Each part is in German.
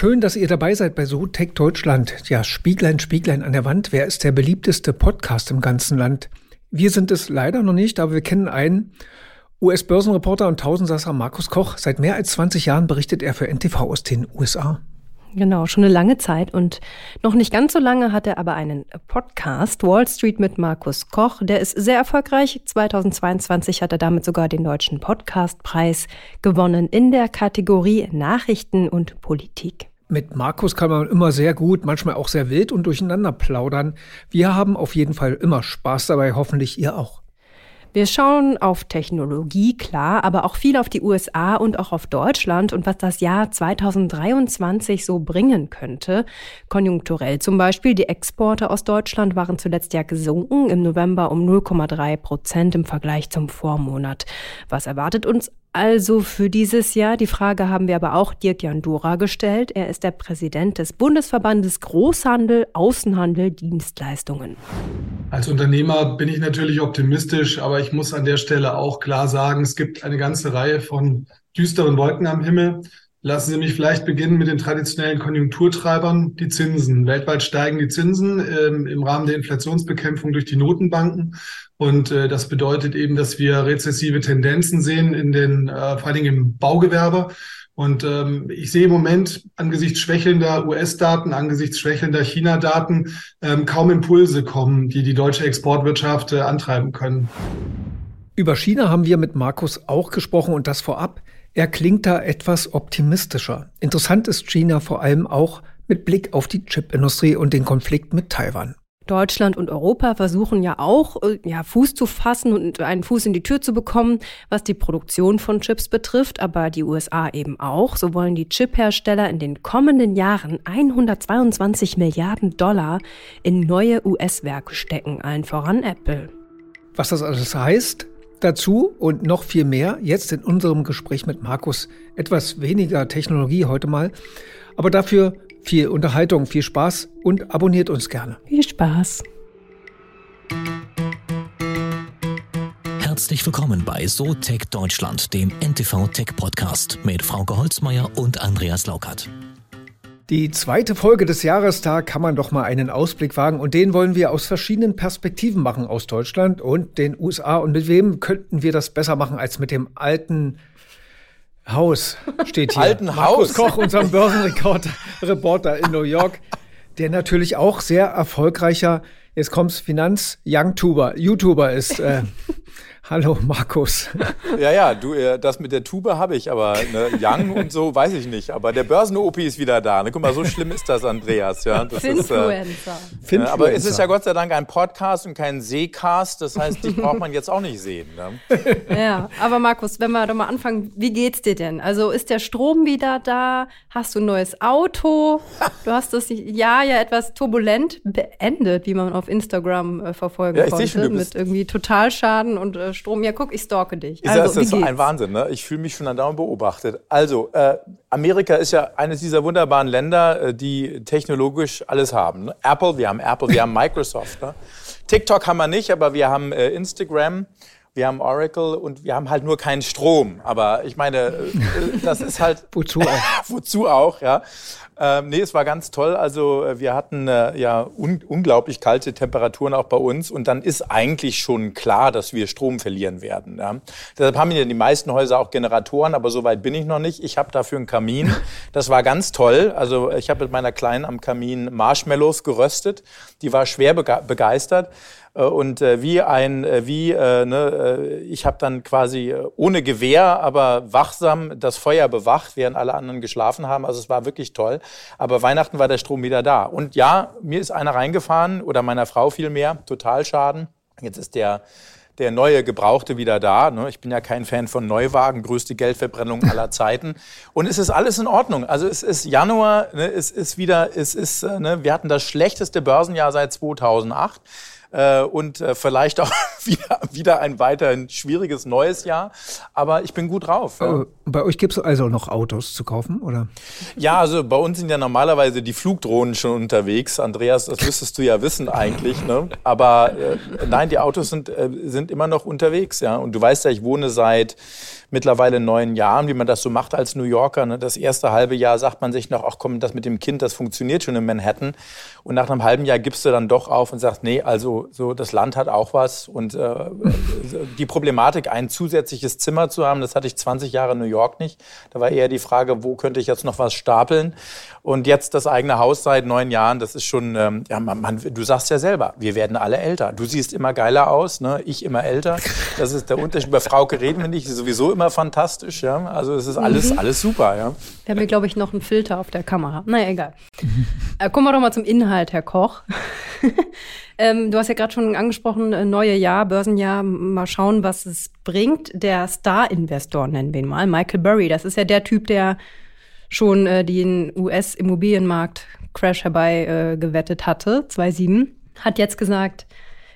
Schön, dass ihr dabei seid bei SoTech Deutschland. Ja, Spieglein, Spieglein an der Wand. Wer ist der beliebteste Podcast im ganzen Land? Wir sind es leider noch nicht, aber wir kennen einen. US-Börsenreporter und Tausendsasser Markus Koch. Seit mehr als 20 Jahren berichtet er für NTV aus den USA. Genau, schon eine lange Zeit und noch nicht ganz so lange hat er aber einen Podcast, Wall Street mit Markus Koch. Der ist sehr erfolgreich. 2022 hat er damit sogar den Deutschen Podcastpreis gewonnen in der Kategorie Nachrichten und Politik. Mit Markus kann man immer sehr gut, manchmal auch sehr wild und durcheinander plaudern. Wir haben auf jeden Fall immer Spaß dabei, hoffentlich ihr auch. Wir schauen auf Technologie, klar, aber auch viel auf die USA und auch auf Deutschland und was das Jahr 2023 so bringen könnte. Konjunkturell zum Beispiel, die Exporte aus Deutschland waren zuletzt ja gesunken, im November um 0,3 Prozent im Vergleich zum Vormonat. Was erwartet uns also für dieses Jahr. Die Frage haben wir aber auch Dirk Jandura gestellt. Er ist der Präsident des Bundesverbandes Großhandel, Außenhandel, Dienstleistungen. Als Unternehmer bin ich natürlich optimistisch, aber ich muss an der Stelle auch klar sagen, es gibt eine ganze Reihe von düsteren Wolken am Himmel. Lassen Sie mich vielleicht beginnen mit den traditionellen Konjunkturtreibern, die Zinsen. Weltweit steigen die Zinsen ähm, im Rahmen der Inflationsbekämpfung durch die Notenbanken. Und äh, das bedeutet eben, dass wir rezessive Tendenzen sehen in den, äh, vor allen Dingen im Baugewerbe. Und ähm, ich sehe im Moment angesichts schwächelnder US-Daten, angesichts schwächelnder China-Daten ähm, kaum Impulse kommen, die die deutsche Exportwirtschaft äh, antreiben können. Über China haben wir mit Markus auch gesprochen und das vorab. Er klingt da etwas optimistischer. Interessant ist China vor allem auch mit Blick auf die Chipindustrie und den Konflikt mit Taiwan. Deutschland und Europa versuchen ja auch, äh, ja, Fuß zu fassen und einen Fuß in die Tür zu bekommen, was die Produktion von Chips betrifft, aber die USA eben auch. So wollen die Chiphersteller in den kommenden Jahren 122 Milliarden Dollar in neue US-Werke stecken, allen voran Apple. Was das alles heißt, dazu und noch viel mehr jetzt in unserem Gespräch mit Markus. Etwas weniger Technologie heute mal, aber dafür viel Unterhaltung, viel Spaß und abonniert uns gerne. Viel Spaß. Herzlich willkommen bei SoTech Deutschland, dem NTV Tech Podcast mit Frauke Holzmeier und Andreas Laukert. Die zweite Folge des Jahres, da kann man doch mal einen Ausblick wagen und den wollen wir aus verschiedenen Perspektiven machen aus Deutschland und den USA. Und mit wem könnten wir das besser machen als mit dem alten Haus steht hier. Alten Markus Haus. Koch, unserem Börsenrekord-Reporter in New York, der natürlich auch sehr erfolgreicher, jetzt kommt's, Finanz-Youngtuber, YouTuber ist. Äh, Hallo Markus. Ja, ja, du, äh, das mit der Tube habe ich, aber ne, Young und so weiß ich nicht. Aber der Börsen-OP ist wieder da. Ne? Guck mal, so schlimm ist das, Andreas. Ja, das Finfluencer. Ist, äh, aber es ist ja Gott sei Dank ein Podcast und kein Seecast. Das heißt, dich braucht man jetzt auch nicht sehen. Ne? Ja, aber Markus, wenn wir doch mal anfangen, wie geht's dir denn? Also ist der Strom wieder da? Hast du ein neues Auto? Du hast das Jahr ja etwas turbulent beendet, wie man auf Instagram äh, verfolgen Ja, ich konnte. schon, du bist- mit irgendwie Totalschaden und äh, Strom. Ja, guck, ich stalke dich. Ist Also, das, ist ein? Wahnsinn, ne? Ich fühle mich schon andauernd beobachtet. Also, äh, Amerika ist ja eines dieser wunderbaren Länder, äh, die technologisch alles haben. Ne? Apple, wir haben Apple, wir haben Microsoft. Ne? TikTok haben wir nicht, aber wir haben äh, Instagram. Wir haben Oracle und wir haben halt nur keinen Strom. Aber ich meine, äh, das ist halt. Wozu auch? Wozu auch, ja. Ähm, nee, es war ganz toll. Also äh, wir hatten äh, ja un unglaublich kalte Temperaturen auch bei uns und dann ist eigentlich schon klar, dass wir Strom verlieren werden. Ja. Deshalb haben ja die meisten Häuser auch Generatoren, aber so weit bin ich noch nicht. Ich habe dafür einen Kamin. Das war ganz toll. Also ich habe mit meiner Kleinen am Kamin Marshmallows geröstet. Die war schwer bege begeistert. Äh, Und äh, wie ein, äh, wie, äh, ne, äh, ich habe dann quasi äh, ohne Gewehr, aber wachsam das Feuer bewacht, während alle anderen geschlafen haben. Also es war wirklich toll. Aber Weihnachten war der Strom wieder da. Und ja, mir ist einer reingefahren oder meiner Frau vielmehr, Totalschaden. Jetzt ist der der neue Gebrauchte wieder da. Ne? Ich bin ja kein Fan von Neuwagen, größte Geldverbrennung aller Zeiten. Und es ist alles in Ordnung. Also es ist Januar, ne? es ist wieder, es ist, ne? wir hatten das schlechteste Börsenjahr seit 2008 äh, und äh, vielleicht auch wieder, wieder ein weiterhin schwieriges neues Jahr. Aber ich bin gut drauf. Ja. Äh, bei euch gibt es also noch Autos zu kaufen, oder? Ja, also bei uns sind ja normalerweise die Flugdrohnen schon unterwegs. Andreas, das müsstest du ja wissen eigentlich. Ne? Aber äh, nein, die Autos sind, äh, sind immer noch unterwegs. Ja? Und du weißt ja, ich wohne seit mittlerweile neun Jahren, wie man das so macht als New Yorker. Ne? Das erste halbe Jahr sagt man sich noch, ach komm, das mit dem Kind, das funktioniert schon in Manhattan. Und nach einem halben Jahr gibst du dann doch auf und sagst, nee, also so das Land hat auch was. Und äh, die Problematik, ein zusätzliches Zimmer zu haben, das hatte ich 20 Jahre in New York nicht. Da war eher die Frage, wo könnte ich jetzt noch was stapeln? Und jetzt das eigene Haus seit neun Jahren, das ist schon, ähm, ja, man, man, du sagst ja selber, wir werden alle älter. Du siehst immer geiler aus, ne? ich immer älter. Das ist der Unterschied. Über Frauke reden wir nicht, sowieso immer fantastisch. Ja? Also es ist alles, mhm. alles super. Ja? Wir haben hier, glaube ich, noch einen Filter auf der Kamera. Naja, egal. äh, kommen wir doch mal zum Inhalt, Herr Koch. ähm, du hast ja gerade schon angesprochen, äh, neue Jahr, Börsenjahr, mal schauen, was es bringt. Der Star-Investor, nennen wir ihn mal, Michael Burry, das ist ja der Typ, der schon äh, den US-Immobilienmarkt Crash herbei äh, gewettet hatte, 2007, hat jetzt gesagt,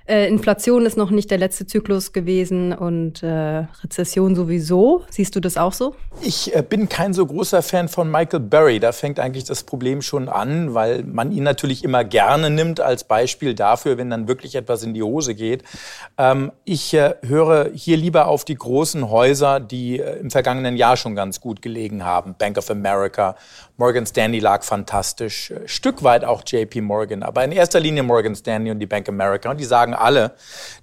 äh, Inflation ist noch nicht der letzte Zyklus gewesen und äh, Rezession sowieso. Siehst du das auch so? Ich äh, bin kein so großer Fan von Michael Burry. Da fängt eigentlich das Problem schon an, weil man ihn natürlich immer gerne nimmt als Beispiel dafür, wenn dann wirklich etwas in die Hose geht. Ähm, ich äh, höre hier lieber auf die großen Häuser, die äh, im vergangenen Jahr schon ganz gut gelegen haben. Bank of America, Morgan Stanley lag fantastisch, äh, Stück weit auch JP Morgan, aber in erster Linie Morgan Stanley und die Bank America. Und die sagen alle,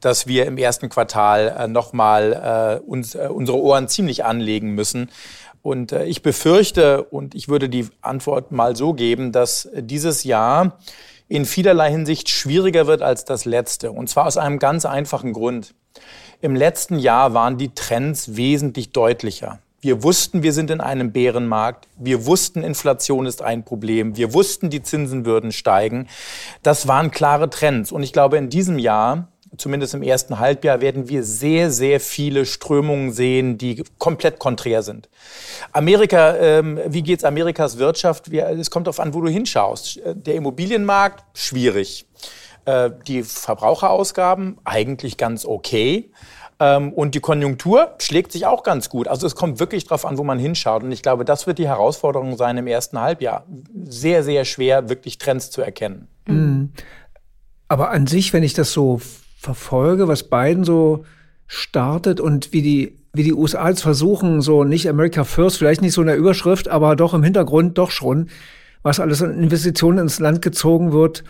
dass wir im ersten Quartal äh, nochmal äh, uns, äh, unsere Ohren ziemlich anlegen müssen. Und äh, ich befürchte, und ich würde die Antwort mal so geben, dass dieses Jahr in vielerlei Hinsicht schwieriger wird als das letzte. Und zwar aus einem ganz einfachen Grund. Im letzten Jahr waren die Trends wesentlich deutlicher. Wir wussten, wir sind in einem Bärenmarkt. Wir wussten, Inflation ist ein Problem. Wir wussten, die Zinsen würden steigen. Das waren klare Trends. Und ich glaube, in diesem Jahr, zumindest im ersten Halbjahr, werden wir sehr, sehr viele Strömungen sehen, die komplett konträr sind. Amerika, ähm, wie geht's Amerikas Wirtschaft? Es kommt darauf an, wo du hinschaust. Der Immobilienmarkt, schwierig. Äh, die Verbraucherausgaben, eigentlich ganz okay. Ähm, und die Konjunktur schlägt sich auch ganz gut. Also es kommt wirklich darauf an, wo man hinschaut. Und ich glaube, das wird die Herausforderung sein im ersten Halbjahr. Sehr, sehr schwer, wirklich Trends zu erkennen. Mhm. Aber an sich, wenn ich das so verfolge, was Biden so startet und wie die wie die USA jetzt versuchen, so nicht America First, vielleicht nicht so in der Überschrift, aber doch im Hintergrund doch schon, was alles an Investitionen ins Land gezogen wird,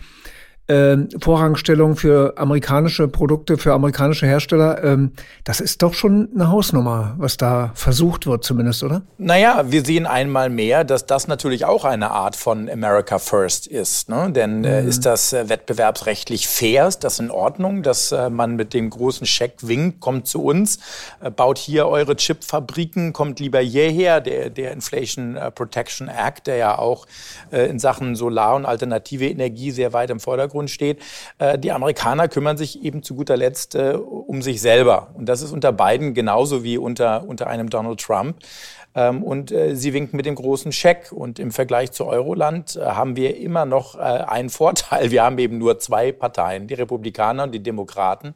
äh, Vorrangstellung für amerikanische Produkte, für amerikanische Hersteller. Ähm, das ist doch schon eine Hausnummer, was da versucht wird zumindest, oder? Naja, wir sehen einmal mehr, dass das natürlich auch eine Art von America First ist. Ne? Denn äh, mhm. ist das äh, wettbewerbsrechtlich fair? Ist das in Ordnung, dass äh, man mit dem großen Scheck winkt, kommt zu uns, äh, baut hier eure Chipfabriken, kommt lieber hierher, der, der Inflation äh, Protection Act, der ja auch in Sachen Solar und alternative Energie sehr weit im Vordergrund Vordergrund steht. Äh, die Amerikaner kümmern sich eben zu guter Letzt äh, um sich selber. Und das ist unter Biden genauso wie unter, unter einem Donald Trump. Ähm, und äh, sie winken mit dem großen Scheck. Und im Vergleich zu Euroland haben wir immer noch einen Vorteil. Wir haben eben nur zwei Parteien, die Republikaner und die Demokraten.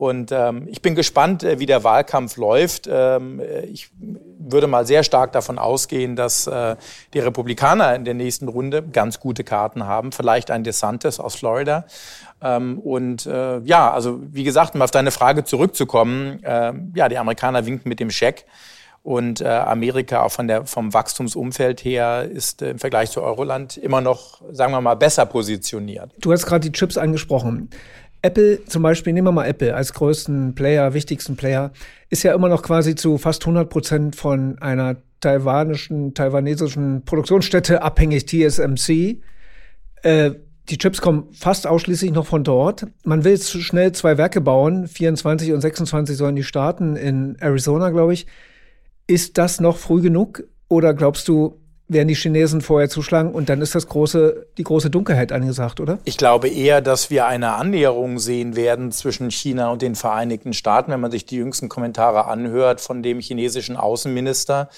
Und ähm, ich bin gespannt, wie der Wahlkampf läuft. Ähm, ich würde mal sehr stark davon ausgehen, dass äh, die Republikaner in der nächsten Runde ganz gute Karten haben. Vielleicht ein DeSantis aus Florida. Ähm, und äh, ja, also wie gesagt, um auf deine Frage zurückzukommen, äh, ja, die Amerikaner winken mit dem Scheck. Und äh, Amerika auch von der, vom Wachstumsumfeld her ist äh, im Vergleich zu Euroland immer noch, sagen wir mal, besser positioniert. Du hast gerade die Chips angesprochen. Apple zum Beispiel, nehmen wir mal Apple als größten Player, wichtigsten Player, ist ja immer noch quasi zu fast 100 Prozent von einer taiwanischen, taiwanesischen Produktionsstätte abhängig, TSMC. Äh, die Chips kommen fast ausschließlich noch von dort. Man will jetzt schnell zwei Werke bauen. 24 und 26 sollen die starten in Arizona, glaube ich. Ist das noch früh genug? Oder glaubst du, werden die Chinesen vorher zuschlagen und dann ist das große, die große Dunkelheit angesagt, oder? Ich glaube eher, dass wir eine Annäherung sehen werden zwischen China und den Vereinigten Staaten. Wenn man sich die jüngsten Kommentare anhört von dem chinesischen Außenminister,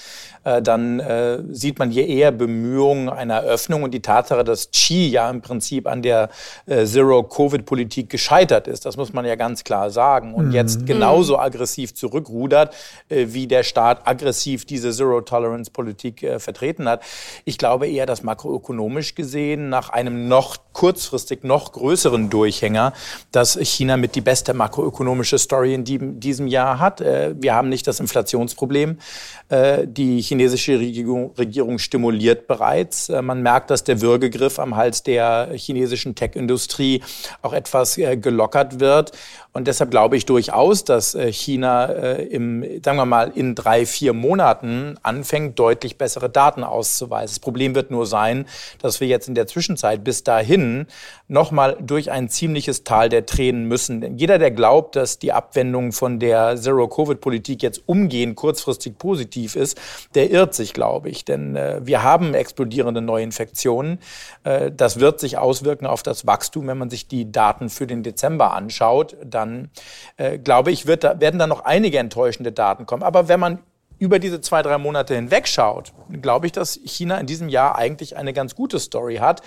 äh, dann äh, sieht man hier eher Bemühungen einer Öffnung und die Tatsache, dass Xi ja im Prinzip an der äh, Zero-Covid-Politik gescheitert ist. Das muss man ja ganz klar sagen. Und mhm. jetzt genauso aggressiv zurückrudert, wie der Staat aggressiv diese Zero-Tolerance-Politik vertreten hat. Ich glaube eher, dass makroökonomisch gesehen nach einem noch kurzfristig noch größeren Durchhänger, dass China mit die beste makroökonomische Story in diesem Jahr hat. Äh, wir haben nicht das Inflationsproblem. Äh, die chinesische Regierung stimuliert bereits. Äh, man merkt, dass der Würgegriff am Hals der chinesischen Tech-Industrie auch etwas gelockert wird. Und deshalb glaube ich durchaus, dass China im, sagen wir mal, in drei, vier Monaten anfängt, deutlich bessere Daten auszuweisen. Das Problem wird nur sein, dass wir jetzt in der Zwischenzeit bis dahin nochmal durch ein ziemliches Tal der Tränen müssen. Denn jeder, der glaubt, dass die Abwendung von der Zero-Covid-Politik jetzt umgehend kurzfristig positiv ist, der irrt sich, glaube ich. Denn äh, wir haben explodierende Neuinfektionen. Äh, das wird sich auswirken auf das Wachstum. Wenn man sich die Daten für den Dezember anschaut, dann äh, glaube ich, wird da, werden da noch einige enttäuschende Daten kommen. Aber wenn man über diese zwei, drei Monate hinweg schaut, glaube ich, dass China in diesem Jahr eigentlich eine ganz gute Story hat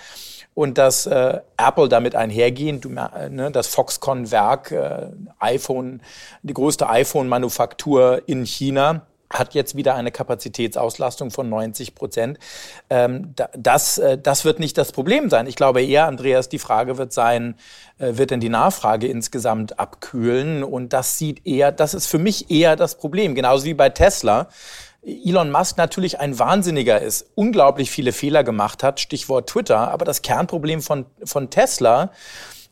und dass äh, Apple damit einhergehend, äh, ne, das Foxconn-Werk, äh, iPhone, die größte iPhone-Manufaktur in China, hat jetzt wieder eine Kapazitätsauslastung von 90 Prozent. Ähm, das, äh, das wird nicht das Problem sein. Ich glaube eher, Andreas, die Frage wird sein, äh, wird denn die Nachfrage insgesamt abkühlen? Und das sieht eher, das ist für mich eher das Problem. Genauso wie bei Tesla. Elon Musk natürlich ein Wahnsinniger ist, unglaublich viele Fehler gemacht hat, Stichwort Twitter, aber das Kernproblem von, von Tesla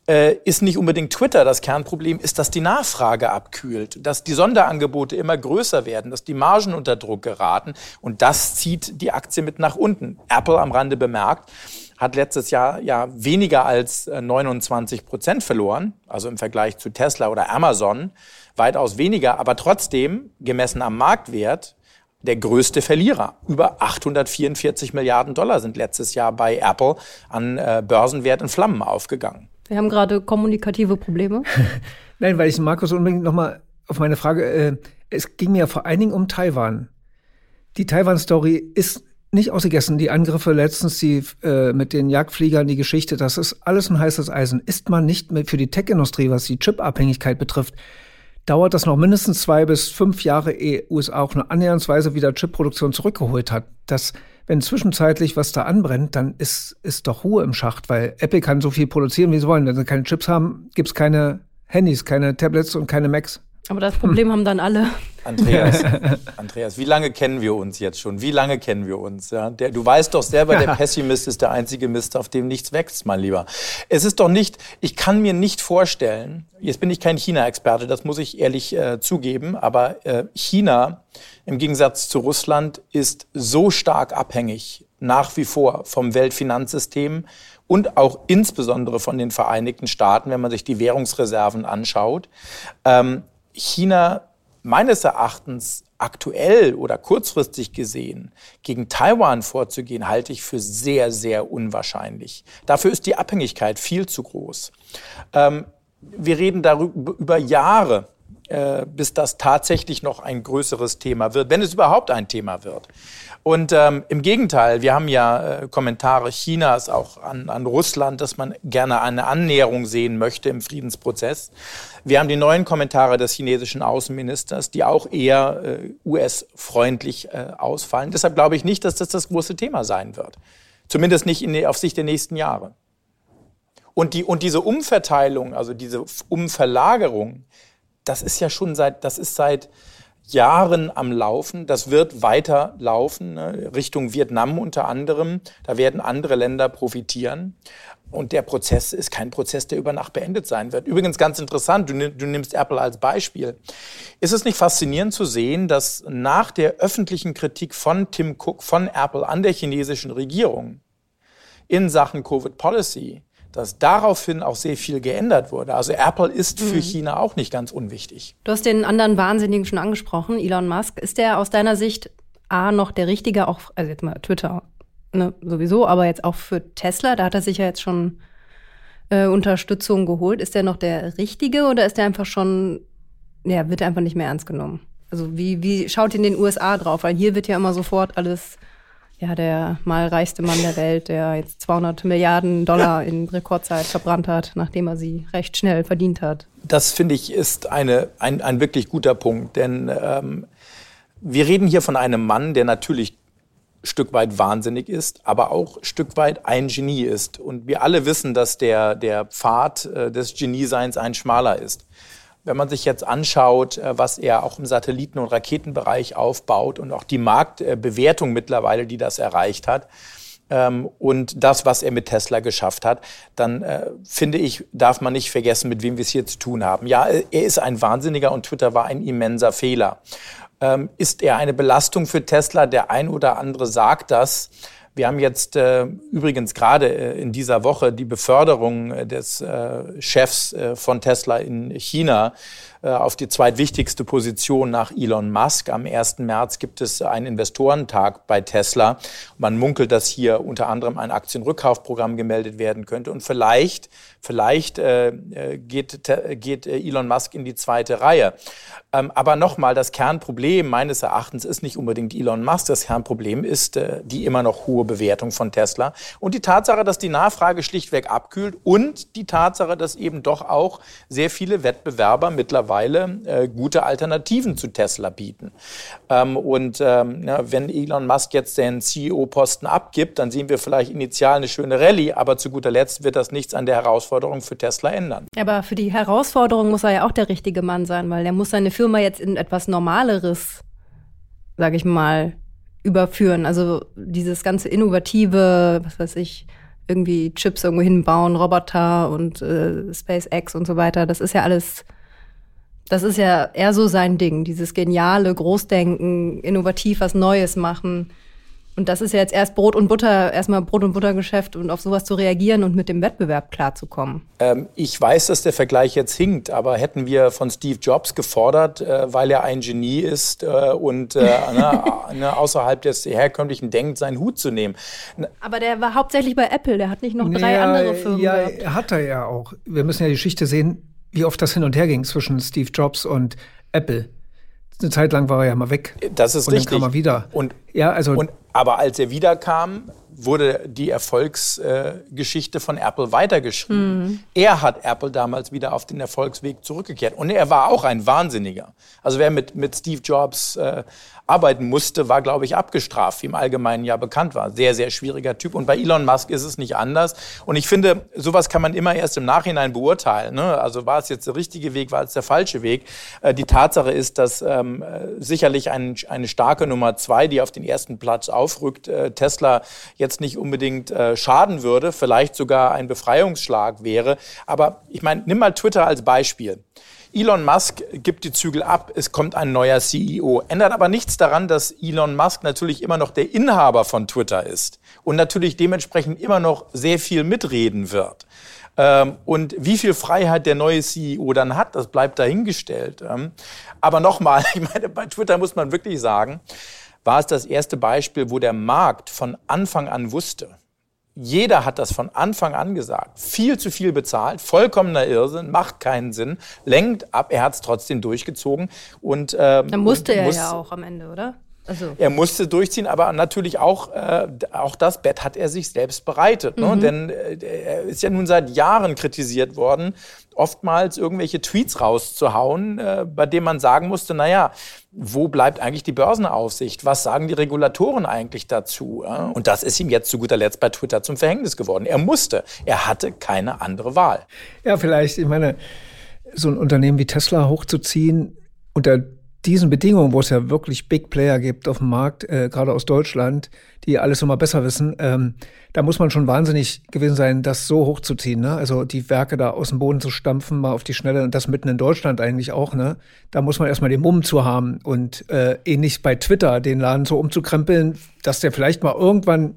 äh, ist nicht unbedingt Twitter. Das Kernproblem ist, dass die Nachfrage abkühlt, dass die Sonderangebote immer größer werden, dass die Margen unter Druck geraten und das zieht die Aktie mit nach unten. Apple am Rande bemerkt, hat letztes Jahr ja weniger als 29 äh, Prozent verloren, also im Vergleich zu Tesla oder Amazon weitaus weniger, aber trotzdem gemessen am Marktwert der größte Verlierer. Über 844 Milliarden Dollar sind letztes Jahr bei Apple an äh, Börsenwert in Flammen aufgegangen. Wir haben gerade kommunikative Probleme. Nein, weil ich Markus unbedingt nochmal auf meine Frage, äh, es ging mir vor allen Dingen um Taiwan. Die Taiwan-Story ist nicht ausgegessen. Die Angriffe letztens, die äh, mit den Jagdfliegern, die Geschichte, das ist alles ein heißes Eisen. Ist man nicht mehr für die Tech-Industrie, was die Chip-Abhängigkeit betrifft, dauert das noch mindestens zwei bis fünf Jahre, ehe USA auch nur annäherungsweise wieder Chipproduktion zurückgeholt hat. Das, wenn zwischenzeitlich was da anbrennt, dann ist, ist doch Ruhe im Schacht, weil Apple kann so viel produzieren, wie sie wollen. Wenn sie keine Chips haben, gibt's keine Handys, keine Tablets und keine Macs. Aber das Problem haben dann alle. Andreas, Andreas, wie lange kennen wir uns jetzt schon? Wie lange kennen wir uns? Ja, der, du weißt doch selber, ja. der Pessimist ist der einzige Mist, auf dem nichts wächst, mein Lieber. Es ist doch nicht, ich kann mir nicht vorstellen, jetzt bin ich kein China-Experte, das muss ich ehrlich äh, zugeben, aber äh, China im Gegensatz zu Russland ist so stark abhängig nach wie vor vom Weltfinanzsystem und auch insbesondere von den Vereinigten Staaten, wenn man sich die Währungsreserven anschaut. Ähm, China meines Erachtens aktuell oder kurzfristig gesehen gegen Taiwan vorzugehen, halte ich für sehr, sehr unwahrscheinlich. Dafür ist die Abhängigkeit viel zu groß. Ähm, wir reden darüber über Jahre, äh, bis das tatsächlich noch ein größeres Thema wird, wenn es überhaupt ein Thema wird. Und ähm, im Gegenteil, wir haben ja äh, Kommentare Chinas auch an, an Russland, dass man gerne eine Annäherung sehen möchte im Friedensprozess. Wir haben die neuen Kommentare des chinesischen Außenministers, die auch eher äh, US-freundlich äh, ausfallen. Deshalb glaube ich nicht, dass das das große Thema sein wird. Zumindest nicht in, auf Sicht der nächsten Jahre. Und, die, und diese Umverteilung, also diese Umverlagerung, das ist ja schon seit, das ist seit Jahren am Laufen. Das wird weiter laufen, ne? Richtung Vietnam unter anderem. Da werden andere Länder profitieren. Und der Prozess ist kein Prozess, der über Nacht beendet sein wird. Übrigens ganz interessant, du, nimmst Apple als Beispiel. Ist es nicht faszinierend zu sehen, dass nach der öffentlichen Kritik von Tim Cook, von Apple an der chinesischen Regierung in Sachen Covid Policy dass daraufhin auch sehr viel geändert wurde. Also Apple ist für mhm. China auch nicht ganz unwichtig. Du hast den anderen Wahnsinnigen schon angesprochen, Elon Musk. Ist der aus deiner Sicht A noch der richtige, auch, also jetzt mal Twitter ne, sowieso, aber jetzt auch für Tesla, da hat er sich ja jetzt schon äh, Unterstützung geholt. Ist der noch der Richtige oder ist der einfach schon, ja, wird er einfach nicht mehr ernst genommen? Also wie, wie schaut in den USA drauf? Weil hier wird ja immer sofort alles, ja, der mal reichste Mann der Welt, der jetzt 200 Milliarden Dollar in Rekordzeit verbrannt hat, nachdem er sie recht schnell verdient hat. Das finde ich ist eine, ein, ein wirklich guter Punkt, denn ähm, wir reden hier von einem Mann, der natürlich Stück weit wahnsinnig ist, aber auch Stück weit ein Genie ist. Und wir alle wissen, dass der, der Pfad äh, des Genieseins ein schmaler ist. Wenn man sich jetzt anschaut, äh, was er auch im Satelliten- und Raketenbereich aufbaut und auch die Marktbewertung mittlerweile, die das erreicht hat, ähm, und das, was er mit Tesla geschafft hat, dann äh, finde ich, darf man nicht vergessen, mit wem wir es hier zu tun haben. Ja, er ist ein Wahnsinniger und Twitter war ein immenser Fehler. Ähm, ist er eine Belastung für Tesla? Der ein oder andere sagt das. Wir haben jetzt äh, übrigens gerade äh, in dieser Woche die Beförderung äh, des äh, Chefs äh, von Tesla in China auf die zweitwichtigste Position nach Elon Musk. Am 1. März gibt es einen Investorentag bei Tesla. Man munkelt, dass hier unter anderem ein Aktienrückkaufprogramm gemeldet werden könnte. Und vielleicht, vielleicht äh, geht, geht Elon Musk in die zweite Reihe. Ähm, aber nochmal, das Kernproblem meines Erachtens ist nicht unbedingt Elon Musk. Das Kernproblem ist äh, die immer noch hohe Bewertung von Tesla und die Tatsache, dass die Nachfrage schlichtweg abkühlt und die Tatsache, dass eben doch auch sehr viele Wettbewerber mittlerweile äh, gute Alternativen zu Tesla bieten. Ähm, und ähm, ja, wenn Elon Musk jetzt den CEO-Posten abgibt, dann sehen wir vielleicht initial eine schöne Rallye, aber zu guter Letzt wird das nichts an der Herausforderung für Tesla ändern. Aber für die Herausforderung muss er ja auch der richtige Mann sein, weil er muss seine Firma Firma jetzt in etwas Normaleres, sage ich mal, überführen. Also dieses ganze innovative, was weiß ich, irgendwie Chips irgendwo hinbauen, Roboter und äh, SpaceX und so weiter, das ist ja alles, das ist ja eher so sein Ding, dieses geniale Großdenken, innovativ was Neues machen. Und das ist ja jetzt erst Brot und Butter, erstmal Brot und Buttergeschäft und auf sowas zu reagieren und mit dem Wettbewerb klarzukommen. Ähm, ich weiß, dass der Vergleich jetzt hinkt, aber hätten wir von Steve Jobs gefordert, äh, weil er ein Genie ist äh, und äh, ne, ne, außerhalb des herkömmlichen Denkt seinen Hut zu nehmen. Aber der war hauptsächlich bei Apple, der hat nicht noch drei ja, andere Firmen ja, gehabt. Ja, hat er ja auch. Wir müssen ja die Geschichte sehen, wie oft das hin und her ging zwischen Steve Jobs und Apple. Eine Zeit lang war er ja mal weg. Das ist und richtig. Und dann kam er wieder. Und, ja, also und, aber als er wiederkam, wurde die Erfolgsgeschichte äh, von Apple weitergeschrieben. Mhm. Er hat Apple damals wieder auf den Erfolgsweg zurückgekehrt. Und er war auch ein Wahnsinniger. Also wer mit, mit Steve Jobs äh, arbeiten musste, war, glaube ich, abgestraft, wie im Allgemeinen ja bekannt war. Sehr, sehr schwieriger Typ. Und bei Elon Musk ist es nicht anders. Und ich finde, sowas kann man immer erst im Nachhinein beurteilen. Ne? Also war es jetzt der richtige Weg, war es der falsche Weg? Äh, die Tatsache ist, dass ähm, sicherlich ein, eine starke Nummer zwei, die auf den ersten Platz aufrückt, äh, Tesla jetzt nicht unbedingt äh, schaden würde, vielleicht sogar ein Befreiungsschlag wäre. Aber ich meine, nimm mal Twitter als Beispiel. Elon Musk gibt die Zügel ab, es kommt ein neuer CEO. Ändert aber nichts daran, dass Elon Musk natürlich immer noch der Inhaber von Twitter ist und natürlich dementsprechend immer noch sehr viel mitreden wird. Ähm, und wie viel Freiheit der neue CEO dann hat, das bleibt dahingestellt. Ähm, aber nochmal, ich meine, bei Twitter muss man wirklich sagen, war es das erste Beispiel, wo der Markt von Anfang an wusste, jeder hat das von Anfang an gesagt. Viel zu viel bezahlt, vollkommener Irrsinn, macht keinen Sinn, lenkt ab. Er hat es trotzdem durchgezogen und äh, dann musste und er muss, ja auch am Ende, oder? Also. Er musste durchziehen, aber natürlich auch, äh, auch das Bett hat er sich selbst bereitet. Ne? Mhm. Denn äh, er ist ja nun seit Jahren kritisiert worden, oftmals irgendwelche Tweets rauszuhauen, äh, bei denen man sagen musste, naja, wo bleibt eigentlich die Börsenaufsicht? Was sagen die Regulatoren eigentlich dazu? Ja? Und das ist ihm jetzt zu guter Letzt bei Twitter zum Verhängnis geworden. Er musste, er hatte keine andere Wahl. Ja, vielleicht, ich meine, so ein Unternehmen wie Tesla hochzuziehen unter diesen Bedingungen, wo es ja wirklich Big Player gibt auf dem Markt, äh, gerade aus Deutschland, die alles immer besser wissen, ähm, da muss man schon wahnsinnig gewesen sein, das so hochzuziehen. Ne? Also die Werke da aus dem Boden zu stampfen, mal auf die Schnelle und das mitten in Deutschland eigentlich auch. Ne? Da muss man erstmal den Mumm zu haben und äh, ähnlich bei Twitter den Laden so umzukrempeln, dass der vielleicht mal irgendwann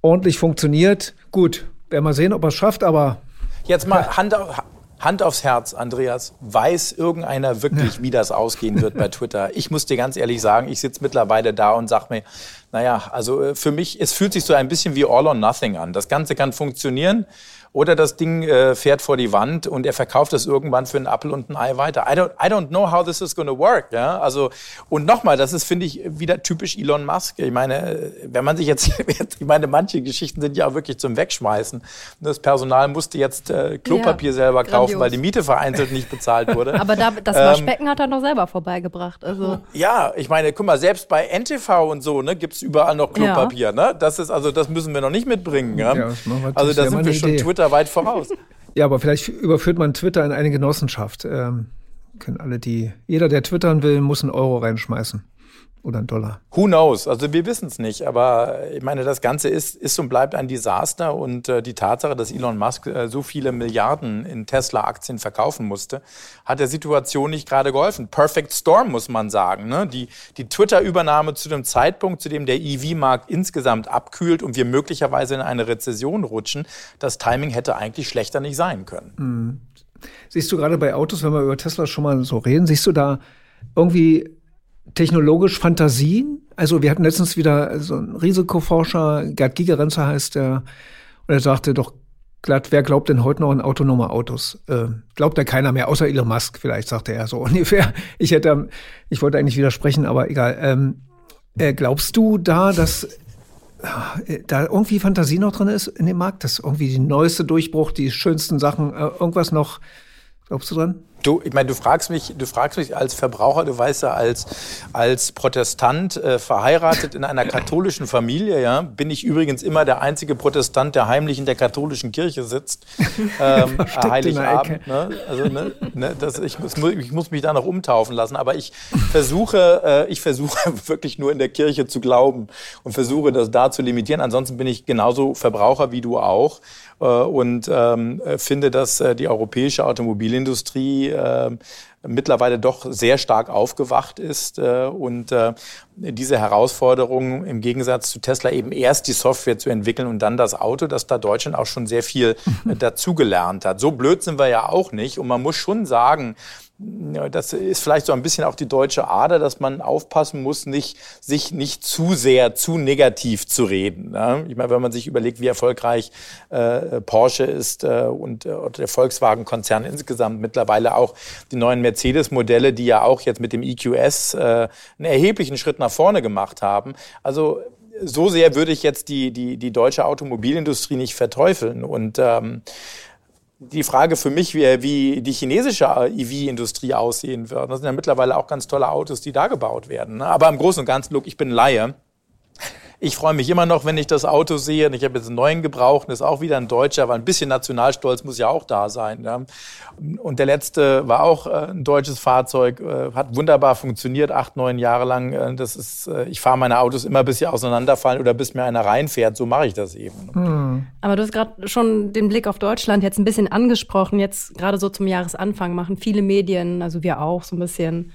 ordentlich funktioniert. Gut, werden wir sehen, ob er es schafft, aber Jetzt mal Hand, auf, Hand aufs Herz, Andreas, weiß irgendeiner wirklich, wie das ausgehen wird bei Twitter? Ich muss dir ganz ehrlich sagen, ich sitze mittlerweile da und sag mir, naja, also äh, für mich, es fühlt sich so ein bisschen wie All or Nothing an. Das Ganze kann funktionieren oder das Ding äh, fährt vor die Wand und er verkauft es irgendwann für einen Apfel und ein Ei weiter. I don't, I don't know how this is going to work. Ja? Also, und nochmal, das ist, finde ich, wieder typisch Elon Musk. Ich meine, wenn man sich jetzt, ich meine, manche Geschichten sind ja auch wirklich zum Wegschmeißen. Das Personal musste jetzt äh, Klopapier ja, selber kaufen, grandios. weil die Miete vereinzelt nicht bezahlt wurde. Aber da, das Waschbecken ähm, hat er noch selber vorbeigebracht. Also. Ja, ich meine, guck mal, selbst bei NTV und so ne, gibt es überall noch Klopapier. Ja. Ne? Das ist, also, das müssen wir noch nicht mitbringen. Ja? ja also da sind wir schon Twitter Twitter weit voraus. Ja, aber vielleicht überführt man Twitter in eine Genossenschaft. Ähm, können alle die, jeder, der twittern will, muss einen Euro reinschmeißen oder ein Dollar? Who knows? Also wir wissen es nicht. Aber ich meine, das Ganze ist, ist und bleibt ein Desaster. Und äh, die Tatsache, dass Elon Musk äh, so viele Milliarden in Tesla-Aktien verkaufen musste, hat der Situation nicht gerade geholfen. Perfect Storm, muss man sagen. Ne? Die, die Twitter-Übernahme zu dem Zeitpunkt, zu dem der EV-Markt insgesamt abkühlt und wir möglicherweise in eine Rezession rutschen, das Timing hätte eigentlich schlechter nicht sein können. Mhm. Siehst du gerade bei Autos, wenn wir über Tesla schon mal so reden, siehst du da irgendwie technologisch Fantasien. Also wir hatten letztens wieder so einen Risikoforscher, Gerd Gigerenzer heißt der, und er sagte doch glatt, wer glaubt denn heute noch an autonome Autos? Äh, glaubt ja keiner mehr, außer Elon Musk vielleicht, sagte er so ungefähr. Ich hätte, ich wollte eigentlich widersprechen, aber egal. Ähm, äh, glaubst du da, dass äh, da irgendwie Fantasie noch drin ist in dem Markt, dass irgendwie die neueste Durchbruch, die schönsten Sachen, äh, irgendwas noch, glaubst du dran? Du, ich meine, du fragst mich, du fragst mich als Verbraucher, du weißt ja, als, als Protestant äh, verheiratet in einer katholischen Familie, ja, bin ich übrigens immer der einzige Protestant, der heimlich in der katholischen Kirche sitzt. Ähm, Heiligabend. Ne? Also, ne, ne, das, ich, muss, ich muss mich da noch umtaufen lassen. Aber ich versuche, äh, ich versuche wirklich nur in der Kirche zu glauben und versuche das da zu limitieren. Ansonsten bin ich genauso Verbraucher wie du auch. Äh, und ähm, finde, dass äh, die europäische Automobilindustrie äh, mittlerweile doch sehr stark aufgewacht ist und diese Herausforderung im Gegensatz zu Tesla eben erst die Software zu entwickeln und dann das Auto, dass da Deutschland auch schon sehr viel dazugelernt hat. So blöd sind wir ja auch nicht und man muss schon sagen, das ist vielleicht so ein bisschen auch die deutsche Ader, dass man aufpassen muss, nicht, sich nicht zu sehr, zu negativ zu reden. Ne? Ich meine, wenn man sich überlegt, wie erfolgreich äh, Porsche ist äh, und äh, der Volkswagen-Konzern insgesamt mittlerweile auch die neuen Mercedes-Modelle, die ja auch jetzt mit dem EQS äh, einen erheblichen Schritt nach vorne gemacht haben. Also so sehr würde ich jetzt die, die, die deutsche Automobilindustrie nicht verteufeln. Und ähm, die Frage für mich, wie, wie die chinesische EV-Industrie aussehen wird. Das sind ja mittlerweile auch ganz tolle Autos, die da gebaut werden. Ne? Aber im Großen und Ganzen, look, ich bin Laie. Ich freue mich immer noch, wenn ich das Auto sehe. Und ich habe jetzt einen neuen gebraucht, das ist auch wieder ein Deutscher, weil ein bisschen Nationalstolz muss ja auch da sein. Ja. Und der letzte war auch äh, ein deutsches Fahrzeug, äh, hat wunderbar funktioniert, acht, neun Jahre lang. Äh, das ist, ich fahre meine Autos immer, bis sie auseinanderfallen oder bis mir einer reinfährt. So mache ich das eben. Hm. Aber du hast gerade schon den Blick auf Deutschland jetzt ein bisschen angesprochen. Jetzt gerade so zum Jahresanfang machen viele Medien, also wir auch, so ein bisschen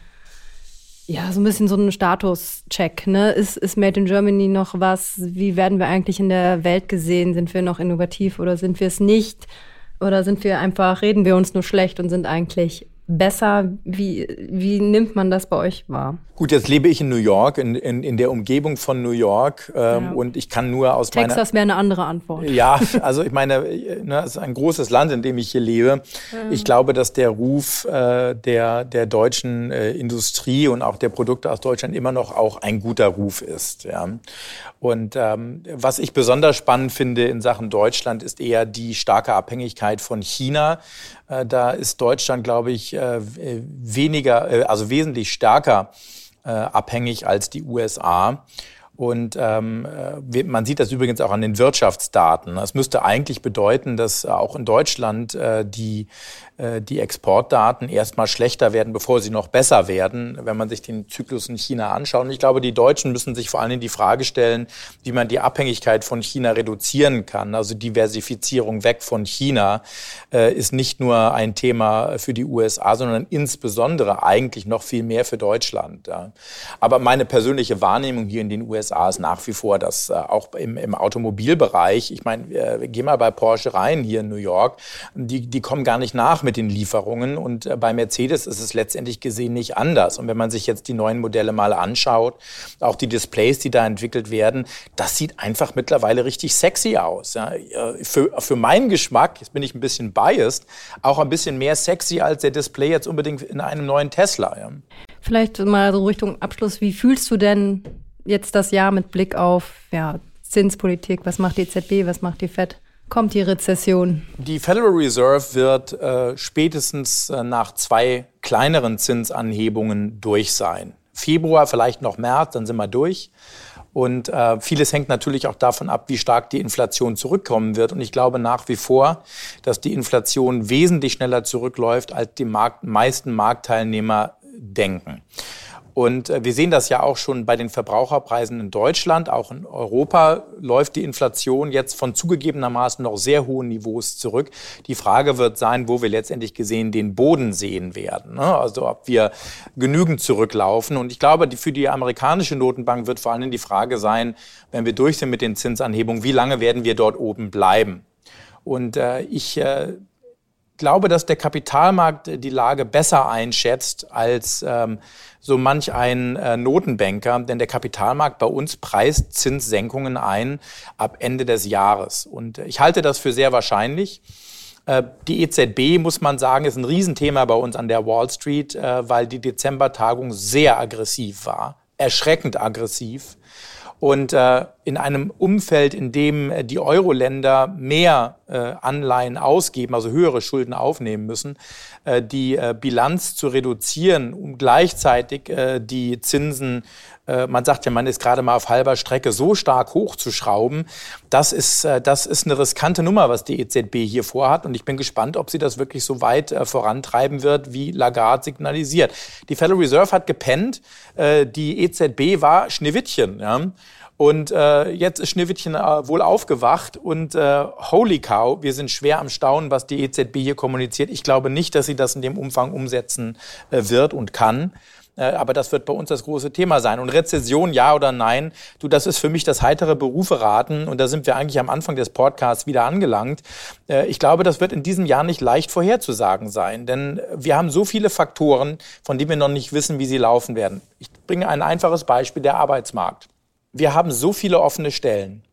ja, so ein bisschen so ein Status-Check. Ne? Ist, ist Made in Germany noch was? Wie werden wir eigentlich in der Welt gesehen? Sind wir noch innovativ oder sind wir es nicht? Oder sind wir einfach, reden wir uns nur schlecht und sind eigentlich besser? Wie, wie nimmt man das bei euch wahr? Gut, jetzt lebe ich in New York, in, in, in der Umgebung von New York ähm, ja. und ich kann nur aus Texas. Texas wäre eine andere Antwort. Ja, also ich meine, ne, es ist ein großes Land, in dem ich hier lebe. Mhm. Ich glaube, dass der Ruf äh, der, der deutschen äh, Industrie und auch der Produkte aus Deutschland immer noch auch ein guter Ruf ist. Ja. Und ähm, was ich besonders spannend finde in Sachen Deutschland, ist eher die starke Abhängigkeit von China. Äh, da ist Deutschland, glaube ich, äh, weniger, äh, also wesentlich stärker abhängig als die USA. Und ähm, äh, man sieht das übrigens auch an den Wirtschaftsdaten. Das müsste eigentlich bedeuten, dass auch in Deutschland äh, die, äh, die Exportdaten erstmal schlechter werden, bevor sie noch besser werden, wenn man sich den Zyklus in China anschaut. Und ich glaube, die Deutschen müssen sich vor allen Dingen die Frage stellen, wie man die Abhängigkeit von China reduzieren kann. Also Diversifizierung weg von China äh, ist nicht nur ein Thema für die USA, sondern insbesondere eigentlich noch viel mehr für Deutschland. Ja. Aber meine persönliche Wahrnehmung hier in den USA USA ist nach wie vor, dass äh, auch im, im Automobilbereich, ich meine, äh, geh mal bei Porsche rein hier in New York, die, die kommen gar nicht nach mit den Lieferungen und äh, bei Mercedes ist es letztendlich gesehen nicht anders. Und wenn man sich jetzt die neuen Modelle mal anschaut, auch die Displays, die da entwickelt werden, das sieht einfach mittlerweile richtig sexy aus. Für, für meinen Geschmack, jetzt bin ich ein bisschen biased, auch ein bisschen mehr sexy als der Display jetzt unbedingt in einem neuen Tesla. Vielleicht mal so Richtung Abschluss. Wie fühlst du denn jetzt das Jahr mit Blick auf ja, Zinspolitik? Was macht die EZB? Was macht die FED? Kommt die Rezession? Die Federal Reserve wird äh, spätestens äh, nach zwei kleineren Zinsanhebungen durch sein. Februar, vielleicht noch März, dann sind wir durch. Und äh, vieles hängt natürlich auch davon ab, wie stark die Inflation zurückkommen wird. Und ich glaube nach wie vor, dass die Inflation wesentlich schneller zurückläuft, als die Markt, meisten Marktteilnehmer denken. Und äh, wir sehen das ja auch schon bei den Verbraucherpreisen in Deutschland. Auch in Europa läuft die Inflation jetzt von zugegebenermaßen noch sehr hohen Niveaus zurück. Die Frage wird sein, wo wir letztendlich gesehen den Boden sehen werden. Ne? Also ob wir genügend zurücklaufen. Und ich glaube, für die amerikanische Notenbank wird vor allem die Frage sein, wenn wir durch sind mit den Zinsanhebungen, wie lange werden wir dort oben bleiben? Und äh, ich äh, glaube, dass der Kapitalmarkt die Lage besser einschätzt als ähm, so manch ein äh, Notenbanker, denn der Kapitalmarkt bei uns preist Zinssenkungen ein ab Ende des Jahres. Und ich halte das für sehr wahrscheinlich. Äh, die EZB, muss man sagen, ist ein Riesenthema bei uns an der Wall Street, äh, weil die Dezembertagung sehr aggressiv war, erschreckend aggressiv. Und äh, in einem Umfeld, in dem äh, die Euro-Länder mehr äh, Anleihen ausgeben, also höhere Schulden aufnehmen müssen, äh, die äh, Bilanz zu reduzieren, um gleichzeitig äh, die Zinsen, man sagt ja, man ist gerade mal auf halber Strecke, so stark hochzuschrauben, das ist, äh, das ist eine riskante Nummer, was die EZB hier vorhat. Und ich bin gespannt, ob sie das wirklich so weit äh, vorantreiben wird, wie Lagarde signalisiert. Die Federal Reserve hat gepennt, äh, die EZB war Schneewittchen. Ja? Und äh, jetzt ist Schneewittchen äh, wohl aufgewacht und äh, holy cow, wir sind schwer am Staunen, was die EZB hier kommuniziert. Ich glaube nicht, dass sie das in dem Umfang umsetzen äh, wird und kann. Äh, aber das wird bei uns das große Thema sein. Und Rezession, ja oder nein, du, das ist für mich das heitere Berufe raten. Und da sind wir eigentlich am Anfang des Podcasts wieder angelangt. Äh, ich glaube, das wird in diesem Jahr nicht leicht vorherzusagen sein. Denn wir haben so viele Faktoren, von denen wir noch nicht wissen, wie sie laufen werden. Ich bringe ein einfaches Beispiel, der Arbeitsmarkt wir haben so viele offene Stellen.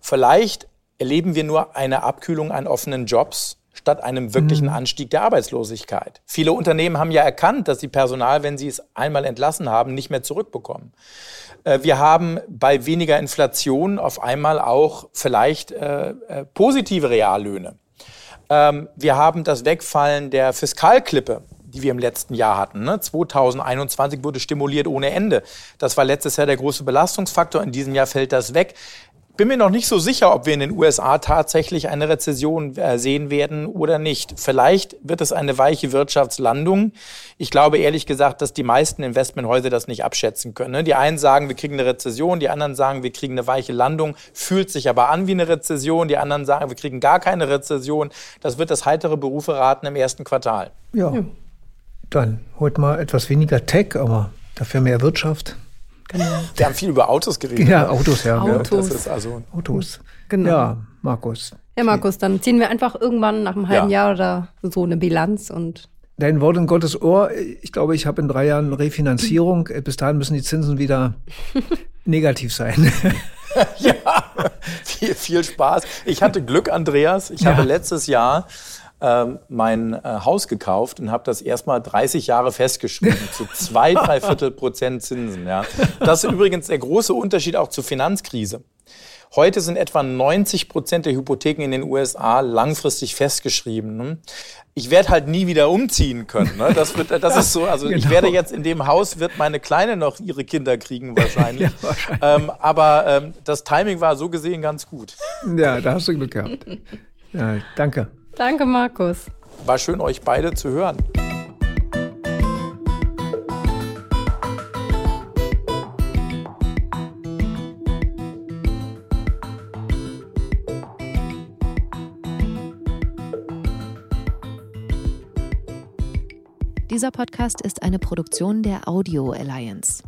Vielleicht erleben wir nur eine Abkühlung an offenen Jobs statt einem wirklichen mhm. Anstieg der Arbeitslosigkeit. Viele Unternehmen haben ja erkannt, dass sie Personal, wenn sie es einmal entlassen haben, nicht mehr zurückbekommen. Äh, wir haben bei weniger Inflation auf einmal auch vielleicht äh, äh, positive Reallöhne. Ähm, wir haben das Wegfallen der Fiskalklippe die wir im letzten Jahr hatten. Ne? 2021 wurde stimuliert ohne Ende. Das war letztes Jahr der große Belastungsfaktor. In diesem Jahr fällt das weg. Bin mir noch nicht so sicher, ob wir in den USA tatsächlich eine Rezession äh, sehen werden oder nicht. Vielleicht wird es eine weiche Wirtschaftslandung. Ich glaube ehrlich gesagt, dass die meisten Investmenthäuser das nicht abschätzen können. Ne? Die einen sagen, wir kriegen eine Rezession, die anderen sagen, wir kriegen eine weiche Landung, fühlt sich aber an wie eine Rezession, die anderen sagen, wir kriegen gar keine Rezession. Das wird das heitere Berufe raten im ersten Quartal. Ja. ja. Dann heute mal etwas weniger Tech, aber dafür mehr Wirtschaft. Genau. Wir haben viel über Autos geredet. Ja, Autos, ja. Autos. Das ist also Autos. Genau. Ja, Markus. Ja, Markus, dann ziehen wir einfach irgendwann nach einem halben ja. Jahr oder so eine Bilanz und Dein Wort in Gottes Ohr. Ich glaube, ich habe in drei Jahren Refinanzierung. Bis dahin müssen die Zinsen wieder negativ sein. ja, viel, viel Spaß. Ich hatte Glück, Andreas. Ich ja. habe letztes Jahr mein äh, Haus gekauft und habe das erstmal 30 Jahre festgeschrieben zu zwei, drei Viertel Prozent Zinsen. Ja. Das ist übrigens der große Unterschied auch zur Finanzkrise. Heute sind etwa 90 Prozent der Hypotheken in den USA langfristig festgeschrieben. Ne? Ich werde halt nie wieder umziehen können. Ne? Das, wird, das ist so. Also genau. ich werde jetzt in dem Haus wird meine Kleine noch ihre Kinder kriegen wahrscheinlich. ja, wahrscheinlich. Ähm, aber ähm, das Timing war so gesehen ganz gut. Ja, da hast du Glück gehabt. Ja, danke. Danke, Markus. War schön, euch beide zu hören. Dieser Podcast ist eine Produktion der Audio Alliance.